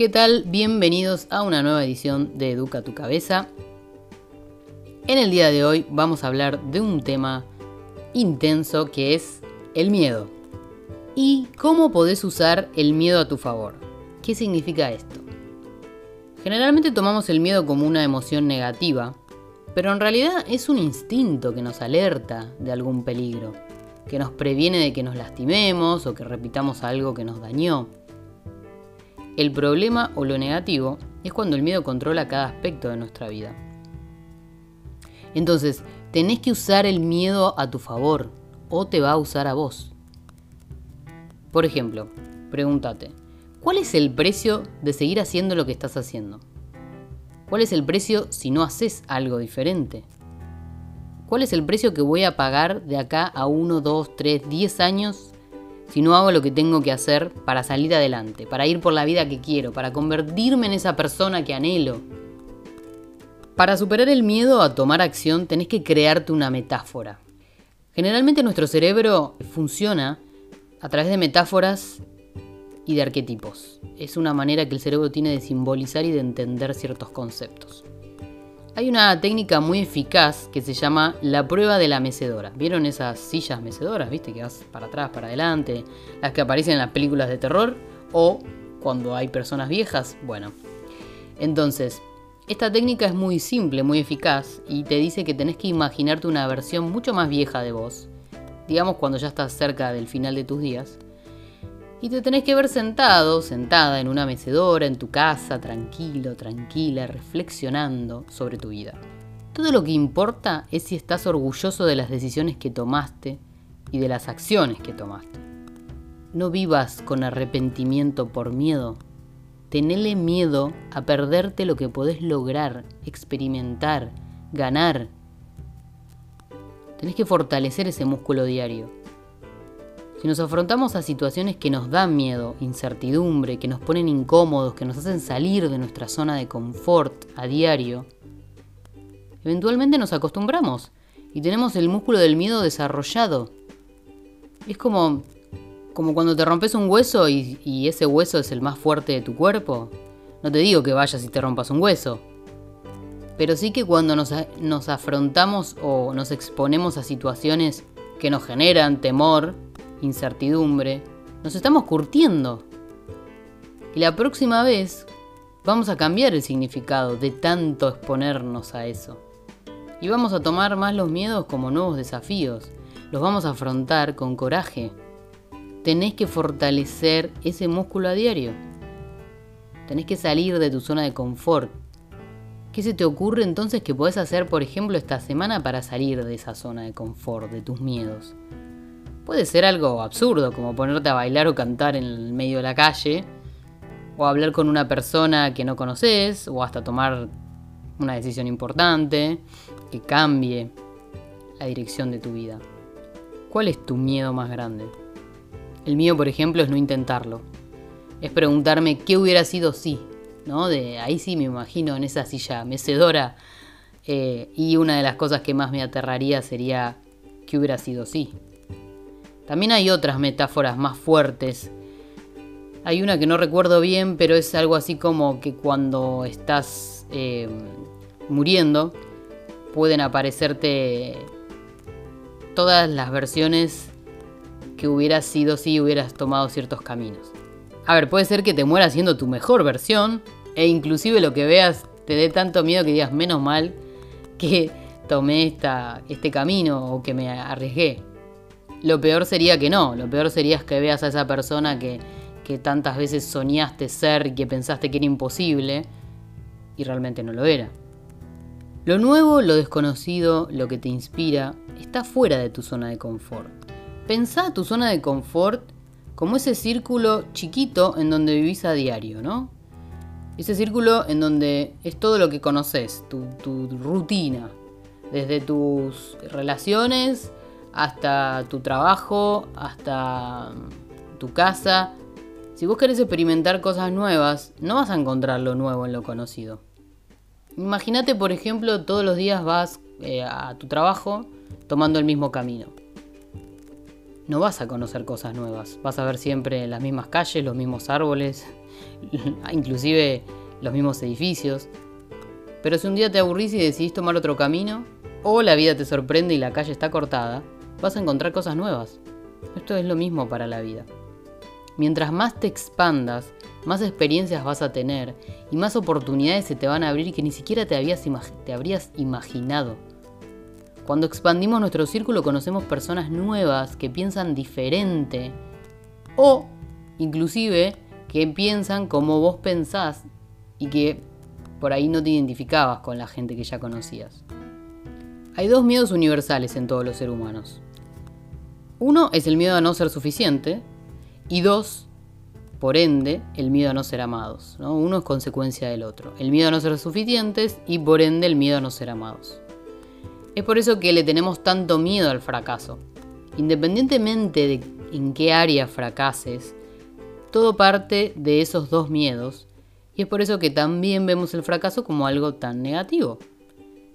¿Qué tal? Bienvenidos a una nueva edición de Educa tu cabeza. En el día de hoy vamos a hablar de un tema intenso que es el miedo. ¿Y cómo podés usar el miedo a tu favor? ¿Qué significa esto? Generalmente tomamos el miedo como una emoción negativa, pero en realidad es un instinto que nos alerta de algún peligro, que nos previene de que nos lastimemos o que repitamos algo que nos dañó. El problema o lo negativo es cuando el miedo controla cada aspecto de nuestra vida. Entonces, tenés que usar el miedo a tu favor o te va a usar a vos. Por ejemplo, pregúntate, ¿cuál es el precio de seguir haciendo lo que estás haciendo? ¿Cuál es el precio si no haces algo diferente? ¿Cuál es el precio que voy a pagar de acá a 1, 2, 3, 10 años si no hago lo que tengo que hacer para salir adelante, para ir por la vida que quiero, para convertirme en esa persona que anhelo? Para superar el miedo a tomar acción tenés que crearte una metáfora. Generalmente nuestro cerebro funciona a través de metáforas y de arquetipos. Es una manera que el cerebro tiene de simbolizar y de entender ciertos conceptos. Hay una técnica muy eficaz que se llama la prueba de la mecedora. ¿Vieron esas sillas mecedoras, viste? Que vas para atrás, para adelante, las que aparecen en las películas de terror o cuando hay personas viejas. Bueno, entonces, esta técnica es muy simple, muy eficaz y te dice que tenés que imaginarte una versión mucho más vieja de vos, digamos cuando ya estás cerca del final de tus días, y te tenés que ver sentado, sentada en una mecedora, en tu casa, tranquilo, tranquila, reflexionando sobre tu vida. Todo lo que importa es si estás orgulloso de las decisiones que tomaste y de las acciones que tomaste. No vivas con arrepentimiento por miedo. Tenele miedo a perderte lo que podés lograr, experimentar, ganar. Tenés que fortalecer ese músculo diario. Si nos afrontamos a situaciones que nos dan miedo, incertidumbre, que nos ponen incómodos, que nos hacen salir de nuestra zona de confort a diario, eventualmente nos acostumbramos y tenemos el músculo del miedo desarrollado. Es como, como cuando te rompes un hueso y, ese hueso es el más fuerte de tu cuerpo. No te digo que vayas y te rompas un hueso, pero sí que cuando nos, nos afrontamos o nos exponemos a situaciones que nos generan temor, incertidumbre, nos estamos curtiendo. Y la próxima vez vamos a cambiar el significado de tanto exponernos a eso. Y vamos a tomar más los miedos como nuevos desafíos. Los vamos a afrontar con coraje. Tenés que fortalecer ese músculo a diario. Tenés que salir de tu zona de confort. ¿Qué se te ocurre entonces que podés hacer, por ejemplo, esta semana para salir de esa zona de confort, de tus miedos? Puede ser algo absurdo, como ponerte a bailar o cantar en el medio de la calle, o hablar con una persona que no conoces, o hasta tomar una decisión importante que cambie la dirección de tu vida. ¿Cuál es tu miedo más grande? El mío, por ejemplo, es no intentarlo. Es preguntarme qué hubiera sido si, ¿no? De ahí sí me imagino en esa silla mecedora. Eh, y una de las cosas que más me aterraría sería qué hubiera sido si. También hay otras metáforas más fuertes. Hay una que no recuerdo bien, pero es algo así como que cuando estás eh, muriendo pueden aparecerte todas las versiones que hubieras sido si hubieras tomado ciertos caminos. A ver, puede ser que te mueras siendo tu mejor versión e inclusive lo que veas te dé tanto miedo que digas menos mal que tomé esta, este camino o que me arriesgué. Lo peor sería que no, lo peor sería que veas a esa persona que, que tantas veces soñaste ser y que pensaste que era imposible y realmente no lo era. Lo nuevo, lo desconocido, lo que te inspira, está fuera de tu zona de confort. Pensá tu zona de confort como ese círculo chiquito en donde vivís a diario, ¿no? Ese círculo en donde es todo lo que conoces, tu, tu rutina, desde tus relaciones hasta tu trabajo, hasta tu casa. Si vos querés experimentar cosas nuevas, no vas a encontrar lo nuevo en lo conocido. Imagínate, por ejemplo, todos los días vas eh, a tu trabajo tomando el mismo camino. no vas a conocer cosas nuevas. Vas a ver siempre las mismas calles, los mismos árboles, inclusive los mismos edificios. Pero si un día te aburrís y decidís tomar otro camino, o la vida te sorprende y la calle está cortada, vas a encontrar cosas nuevas. Esto es lo mismo para la vida. Mientras más te expandas, más experiencias vas a tener y más oportunidades se te van a abrir que ni siquiera te, habías te habrías imaginado. Cuando expandimos nuestro círculo conocemos personas nuevas que piensan diferente o inclusive que piensan como vos pensás y que por ahí no te identificabas con la gente que ya conocías. Hay dos miedos universales en todos los seres humanos. Uno es el miedo a no ser suficiente y dos, por ende, el miedo a no ser amados. Uno es consecuencia del otro. El miedo a no ser suficientes y por ende el miedo a no ser amados. Es por eso que le tenemos tanto miedo al fracaso. Independientemente de en qué área fracases, todo parte de esos dos miedos y es por eso que también vemos el fracaso como algo tan negativo.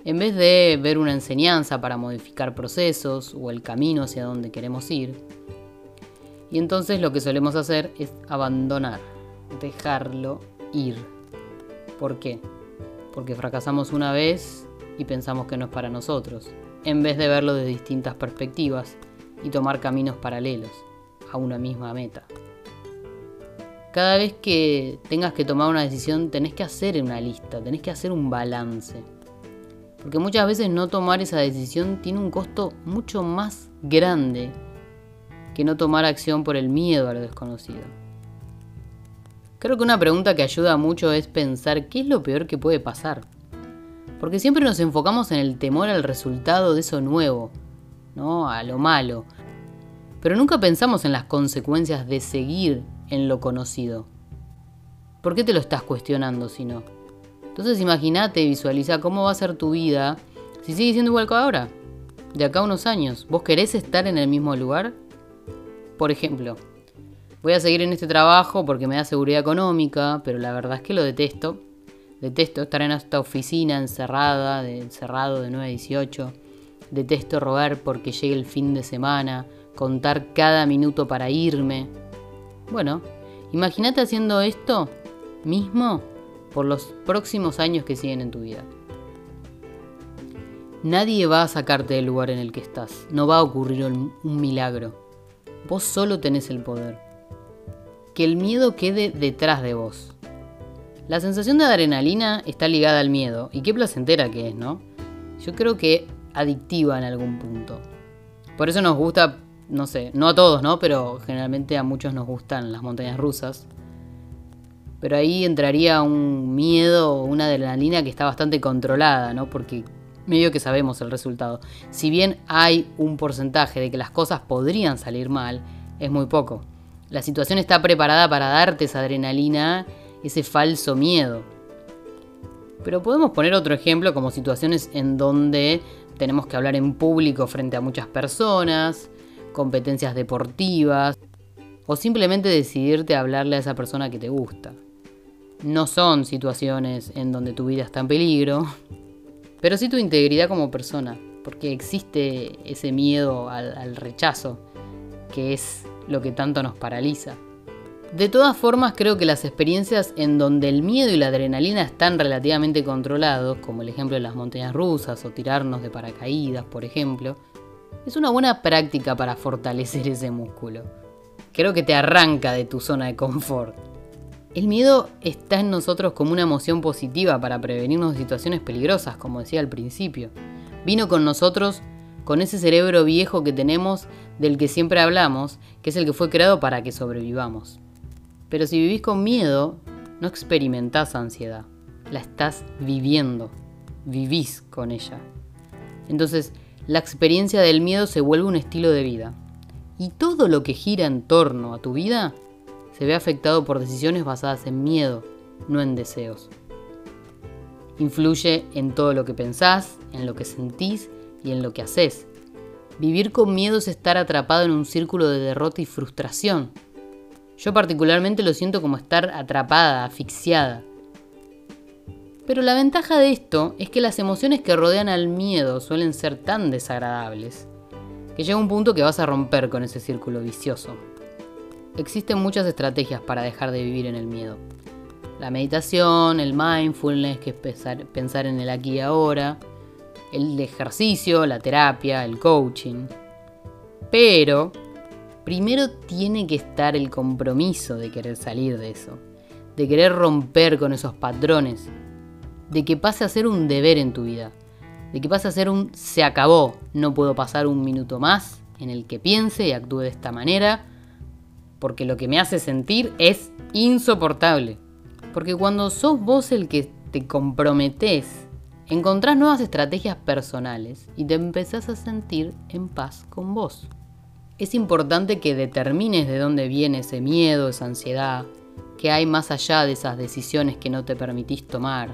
En vez de ver una enseñanza para modificar procesos o el camino hacia donde queremos ir. Y entonces lo que solemos hacer es abandonar, dejarlo ir. ¿Por qué? Porque fracasamos una vez y pensamos que no es para nosotros, en vez de verlo de distintas perspectivas y tomar caminos paralelos a una misma meta. Cada vez que tengas que tomar una decisión tenés que hacer una lista, tenés que hacer un balance. Porque muchas veces no tomar esa decisión tiene un costo mucho más grande que no tomar acción por el miedo a lo desconocido. Creo que una pregunta que ayuda mucho es pensar qué es lo peor que puede pasar. Porque siempre nos enfocamos en el temor al resultado de eso nuevo, ¿no? A lo malo. Pero nunca pensamos en las consecuencias de seguir en lo conocido. ¿Por qué te lo estás cuestionando si no? Entonces imagínate, visualiza cómo va a ser tu vida si sigue siendo igual que ahora. De acá a unos años, ¿vos querés estar en el mismo lugar? Por ejemplo, voy a seguir en este trabajo porque me da seguridad económica, pero la verdad es que lo detesto. Detesto estar en esta oficina encerrada, de, encerrado de 9 a 18. Detesto robar porque llegue el fin de semana, contar cada minuto para irme. Bueno, imagínate haciendo esto mismo por los próximos años que siguen en tu vida. Nadie va a sacarte del lugar en el que estás. No va a ocurrir un, milagro. Vos solo tenés el poder. Que el miedo quede detrás de vos. La sensación de adrenalina está ligada al miedo. Y qué placentera que es, ¿no? Yo creo que adictiva en algún punto. Por eso nos gusta no sé, no a todos, ¿no? Pero generalmente a muchos nos gustan las montañas rusas. Pero ahí entraría un miedo, una adrenalina que está bastante controlada, ¿no? Porque medio que sabemos el resultado. Si bien hay un porcentaje de que las cosas podrían salir mal, es muy poco. La situación está preparada para darte esa adrenalina, ese falso miedo. Pero podemos poner otro ejemplo como situaciones en donde tenemos que hablar en público frente a muchas personas, competencias deportivas o simplemente decidirte hablarle a esa persona que te gusta. No son situaciones en donde tu vida está en peligro, pero sí tu integridad como persona, porque existe ese miedo al, rechazo, que es lo que tanto nos paraliza. De todas formas, creo que las experiencias en donde el miedo y la adrenalina están relativamente controlados, como el ejemplo de las montañas rusas o tirarnos de paracaídas, por ejemplo, es una buena práctica para fortalecer ese músculo. Creo que te arranca de tu zona de confort. El miedo está en nosotros como una emoción positiva para prevenirnos de situaciones peligrosas, como decía al principio. Vino con nosotros con ese cerebro viejo que tenemos del que siempre hablamos, que es el que fue creado para que sobrevivamos. Pero si vivís con miedo, no experimentás ansiedad, la estás viviendo, vivís con ella. Entonces, la experiencia del miedo se vuelve un estilo de vida. Y todo lo que gira en torno a tu vida se ve afectado por decisiones basadas en miedo, no en deseos. Influye en todo lo que pensás, en lo que sentís y en lo que haces. Vivir con miedo es estar atrapado en un círculo de derrota y frustración. Yo particularmente lo siento como estar atrapada, asfixiada. Pero la ventaja de esto es que las emociones que rodean al miedo suelen ser tan desagradables que llega un punto que vas a romper con ese círculo vicioso. Existen muchas estrategias para dejar de vivir en el miedo. La meditación, el mindfulness, que es pensar, en el aquí y ahora, el ejercicio, la terapia, el coaching. Pero primero tiene que estar el compromiso de querer salir de eso, de querer romper con esos patrones, de que pase a ser un deber en tu vida, de que pase a ser un se acabó, no puedo pasar un minuto más en el que piense y actúe de esta manera, porque lo que me hace sentir es insoportable. Porque cuando sos vos el que te comprometés, encontrás nuevas estrategias personales y te empezás a sentir en paz con vos. Es importante que determines de dónde viene ese miedo, esa ansiedad, qué hay más allá de esas decisiones que no te permitís tomar,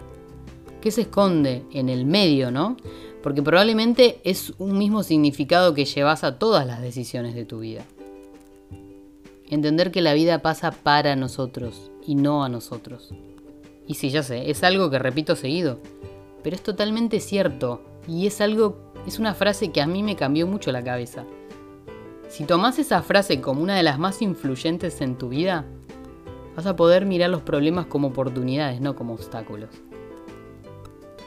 qué se esconde en el medio, ¿no? Porque probablemente es un mismo significado que llevas a todas las decisiones de tu vida. Entender que la vida pasa para nosotros y no a nosotros. Y sí, ya sé, es algo que repito seguido, pero es totalmente cierto y es algo, es una frase que a mí me cambió mucho la cabeza. Si tomás esa frase como una de las más influyentes en tu vida, vas a poder mirar los problemas como oportunidades, no como obstáculos.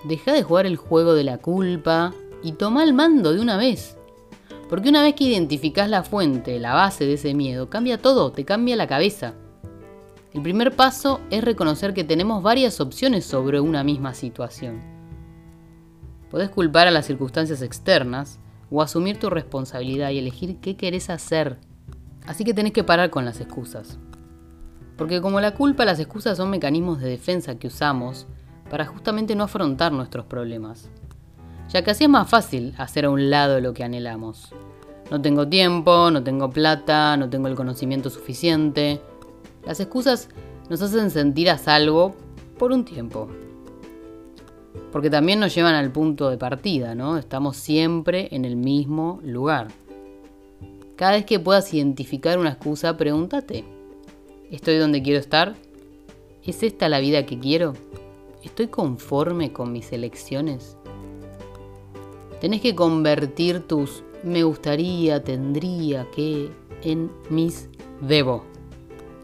Deja de jugar el juego de la culpa y toma el mando de una vez. Porque una vez que identificás la fuente, la base de ese miedo, cambia todo, te cambia la cabeza. El primer paso es reconocer que tenemos varias opciones sobre una misma situación. Podés culpar a las circunstancias externas o asumir tu responsabilidad y elegir qué querés hacer. Así que tenés que parar con las excusas. Porque como la culpa, las excusas son mecanismos de defensa que usamos para justamente no afrontar nuestros problemas ya que así es más fácil hacer a un lado lo que anhelamos. No tengo tiempo, no tengo plata, no tengo el conocimiento suficiente. Las excusas nos hacen sentir a salvo por un tiempo. Porque también nos llevan al punto de partida, ¿no? Estamos siempre en el mismo lugar. Cada vez que puedas identificar una excusa, pregúntate, ¿estoy donde quiero estar? ¿Es esta la vida que quiero? ¿Estoy conforme con mis elecciones? Tenés que convertir tus me gustaría, tendría que en mis debo,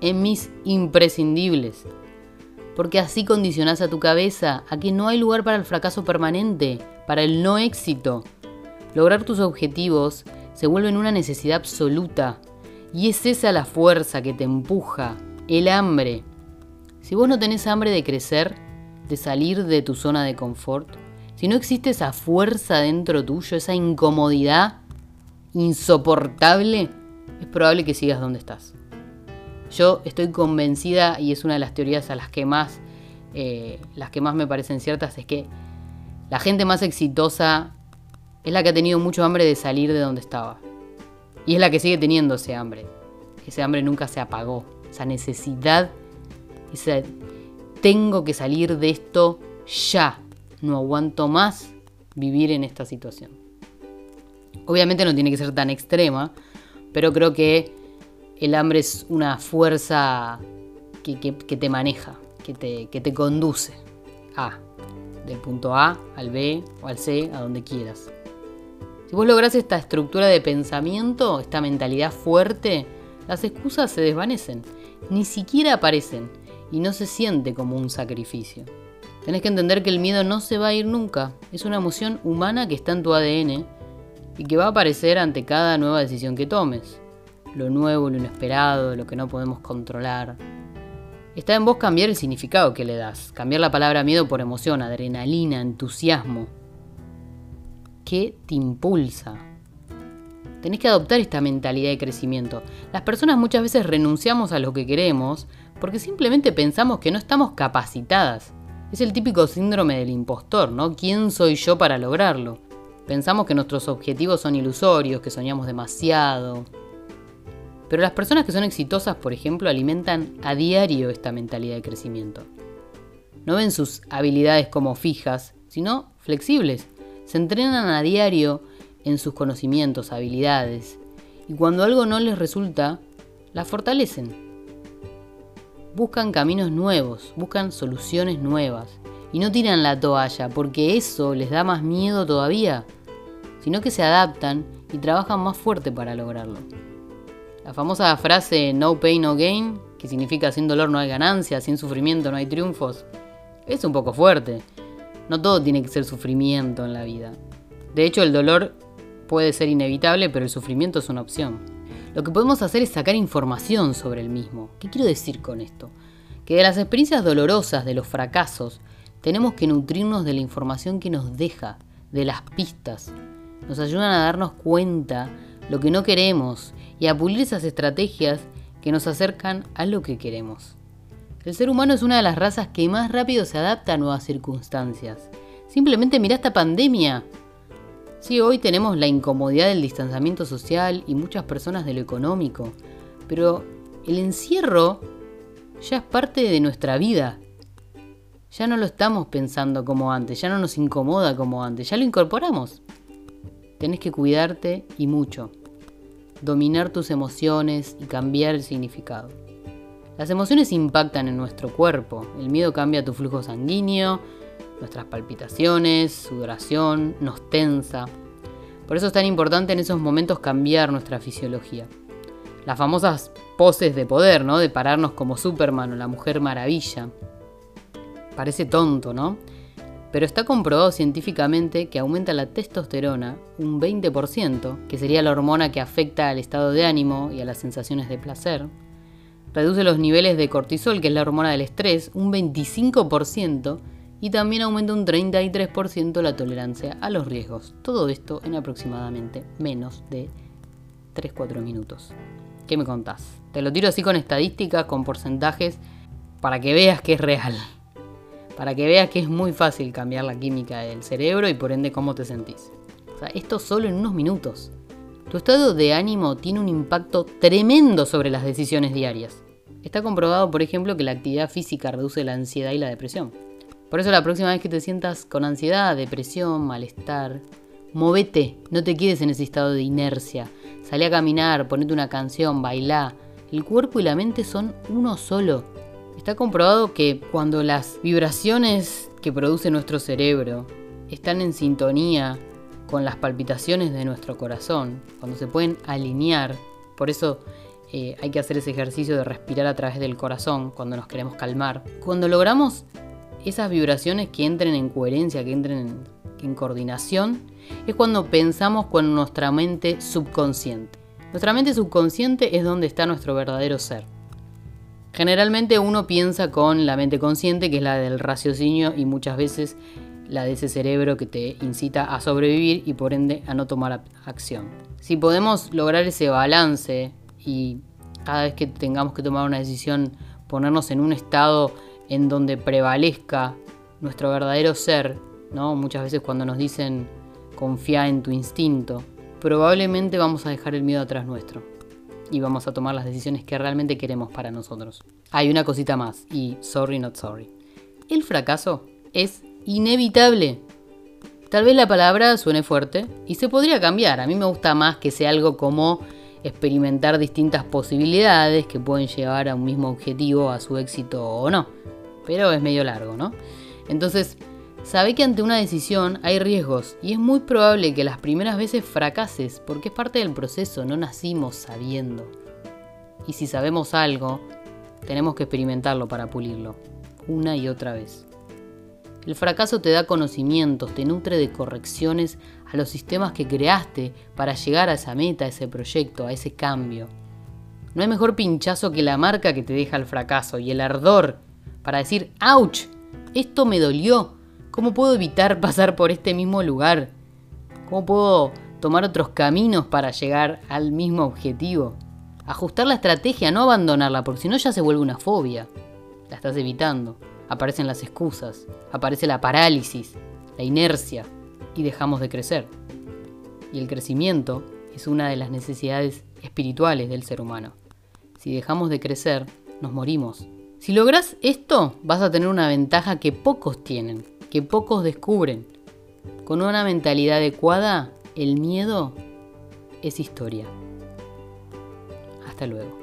en mis imprescindibles. Porque así condicionás a tu cabeza a que no hay lugar para el fracaso permanente, para el no éxito. Lograr tus objetivos se vuelve en una necesidad absoluta. Y es esa la fuerza que te empuja, el hambre. Si vos no tenés hambre de crecer, de salir de tu zona de confort, si no existe esa fuerza dentro tuyo, esa incomodidad insoportable, es probable que sigas donde estás. Yo estoy convencida, y es una de las teorías a las que más, eh, las que más me parecen ciertas, es que la gente más exitosa es la que ha tenido mucho hambre de salir de donde estaba. Y es la que sigue teniendo ese hambre. Ese hambre nunca se apagó. Esa necesidad, ese tengo que salir de esto ya no aguanto más vivir en esta situación. Obviamente no tiene que ser tan extrema, pero creo que el hambre es una fuerza que, te maneja, que te, que te conduce a, del punto A al B o al C, a donde quieras. Si vos lográs esta estructura de pensamiento, esta mentalidad fuerte, las excusas se desvanecen, ni siquiera aparecen y no se siente como un sacrificio. Tenés que entender que el miedo no se va a ir nunca. Es una emoción humana que está en tu ADN y que va a aparecer ante cada nueva decisión que tomes. Lo nuevo, lo inesperado, lo que no podemos controlar. Está en vos cambiar el significado que le das, cambiar la palabra miedo por emoción, adrenalina, entusiasmo. ¿Qué te impulsa? Tenés que adoptar esta mentalidad de crecimiento. Las personas muchas veces renunciamos a lo que queremos porque simplemente pensamos que no estamos capacitadas es el típico síndrome del impostor, ¿no? ¿Quién soy yo para lograrlo? Pensamos que nuestros objetivos son ilusorios, que soñamos demasiado. Pero las personas que son exitosas, por ejemplo, alimentan a diario esta mentalidad de crecimiento. No ven sus habilidades como fijas, sino flexibles. Se entrenan a diario en sus conocimientos, habilidades. Y cuando algo no les resulta, las fortalecen buscan caminos nuevos, buscan soluciones nuevas y no tiran la toalla porque eso les da más miedo todavía, sino que se adaptan y trabajan más fuerte para lograrlo. La famosa frase no pain, no gain, que significa sin dolor no hay ganancia, sin sufrimiento no hay triunfos, es un poco fuerte. No todo tiene que ser sufrimiento en la vida. De hecho, el dolor puede ser inevitable, pero el sufrimiento es una opción. Lo que podemos hacer es sacar información sobre el mismo. ¿Qué quiero decir con esto? Que de las experiencias dolorosas, de los fracasos, tenemos que nutrirnos de la información que nos deja, de las pistas. Nos ayudan a darnos cuenta lo que no queremos y a pulir esas estrategias que nos acercan a lo que queremos. El ser humano es una de las razas que más rápido se adapta a nuevas circunstancias. Simplemente mira esta pandemia. Sí, hoy tenemos la incomodidad del distanciamiento social y muchas personas de lo económico, pero el encierro ya es parte de nuestra vida. Ya no lo estamos pensando como antes, ya no nos incomoda como antes, ya lo incorporamos. Tenés que cuidarte y mucho dominar tus emociones y cambiar el significado. Las emociones impactan en nuestro cuerpo. El miedo cambia tu flujo sanguíneo, nuestras palpitaciones, sudoración, nos tensa. Por eso es tan importante en esos momentos cambiar nuestra fisiología. Las famosas poses de poder, ¿no? De pararnos como Superman o la Mujer Maravilla. Parece tonto, ¿no? Pero está comprobado científicamente que aumenta la testosterona un 20%, que sería la hormona que afecta al estado de ánimo y a las sensaciones de placer. Reduce los niveles de cortisol, que es la hormona del estrés, un 25%, y también aumenta un 33% la tolerancia a los riesgos. Todo esto en aproximadamente menos de 3-4 minutos. ¿Qué me contás? Te lo tiro así con estadísticas, con porcentajes, para que veas que es real para que veas que es muy fácil cambiar la química del cerebro y por ende cómo te sentís. O sea, esto solo en unos minutos. Tu estado de ánimo tiene un impacto tremendo sobre las decisiones diarias. Está comprobado, por ejemplo, que la actividad física reduce la ansiedad y la depresión. Por eso la próxima vez que te sientas con ansiedad, depresión, malestar, movete, no te quedes en ese estado de inercia. Salí a caminar, ponete una canción, bailá. El cuerpo y la mente son uno solo. Está comprobado que cuando las vibraciones que produce nuestro cerebro están en sintonía con las palpitaciones de nuestro corazón, cuando se pueden alinear, por eso eh, hay que hacer ese ejercicio de respirar a través del corazón cuando nos queremos calmar. Cuando logramos esas vibraciones que entren en coherencia, que entren en, coordinación, es cuando pensamos con nuestra mente subconsciente. Nuestra mente subconsciente es donde está nuestro verdadero ser. Generalmente uno piensa con la mente consciente, que es la del raciocinio y muchas veces la de ese cerebro que te incita a sobrevivir y por ende a no tomar acción. Si podemos lograr ese balance y cada vez que tengamos que tomar una decisión ponernos en un estado en donde prevalezca nuestro verdadero ser, ¿no? Muchas veces cuando nos dicen confía en tu instinto, probablemente vamos a dejar el miedo atrás nuestro y vamos a tomar las decisiones que realmente queremos para nosotros. Hay una cosita más, y sorry not sorry. El fracaso es inevitable. Tal vez la palabra suene fuerte y se podría cambiar. A mí me gusta más que sea algo como experimentar distintas posibilidades que pueden llevar a un mismo objetivo, a su éxito o no. Pero es medio largo, ¿no? Entonces, Sabe que ante una decisión hay riesgos y es muy probable que las primeras veces fracases porque es parte del proceso, no nacimos sabiendo. Y si sabemos algo, tenemos que experimentarlo para pulirlo, una y otra vez. El fracaso te da conocimientos, te nutre de correcciones a los sistemas que creaste para llegar a esa meta, a ese proyecto, a ese cambio. No hay mejor pinchazo que la marca que te deja el fracaso y el ardor para decir, ¡ouch! Esto me dolió, ¿Cómo puedo evitar pasar por este mismo lugar? ¿Cómo puedo tomar otros caminos para llegar al mismo objetivo? Ajustar la estrategia, no abandonarla, porque si no ya se vuelve una fobia. La estás evitando. Aparecen las excusas, aparece la parálisis, la inercia y dejamos de crecer. Y el crecimiento es una de las necesidades espirituales del ser humano. Si dejamos de crecer, nos morimos. Si logras esto, vas a tener una ventaja que pocos tienen, que pocos descubren. Con una mentalidad adecuada, el miedo es historia. Hasta luego.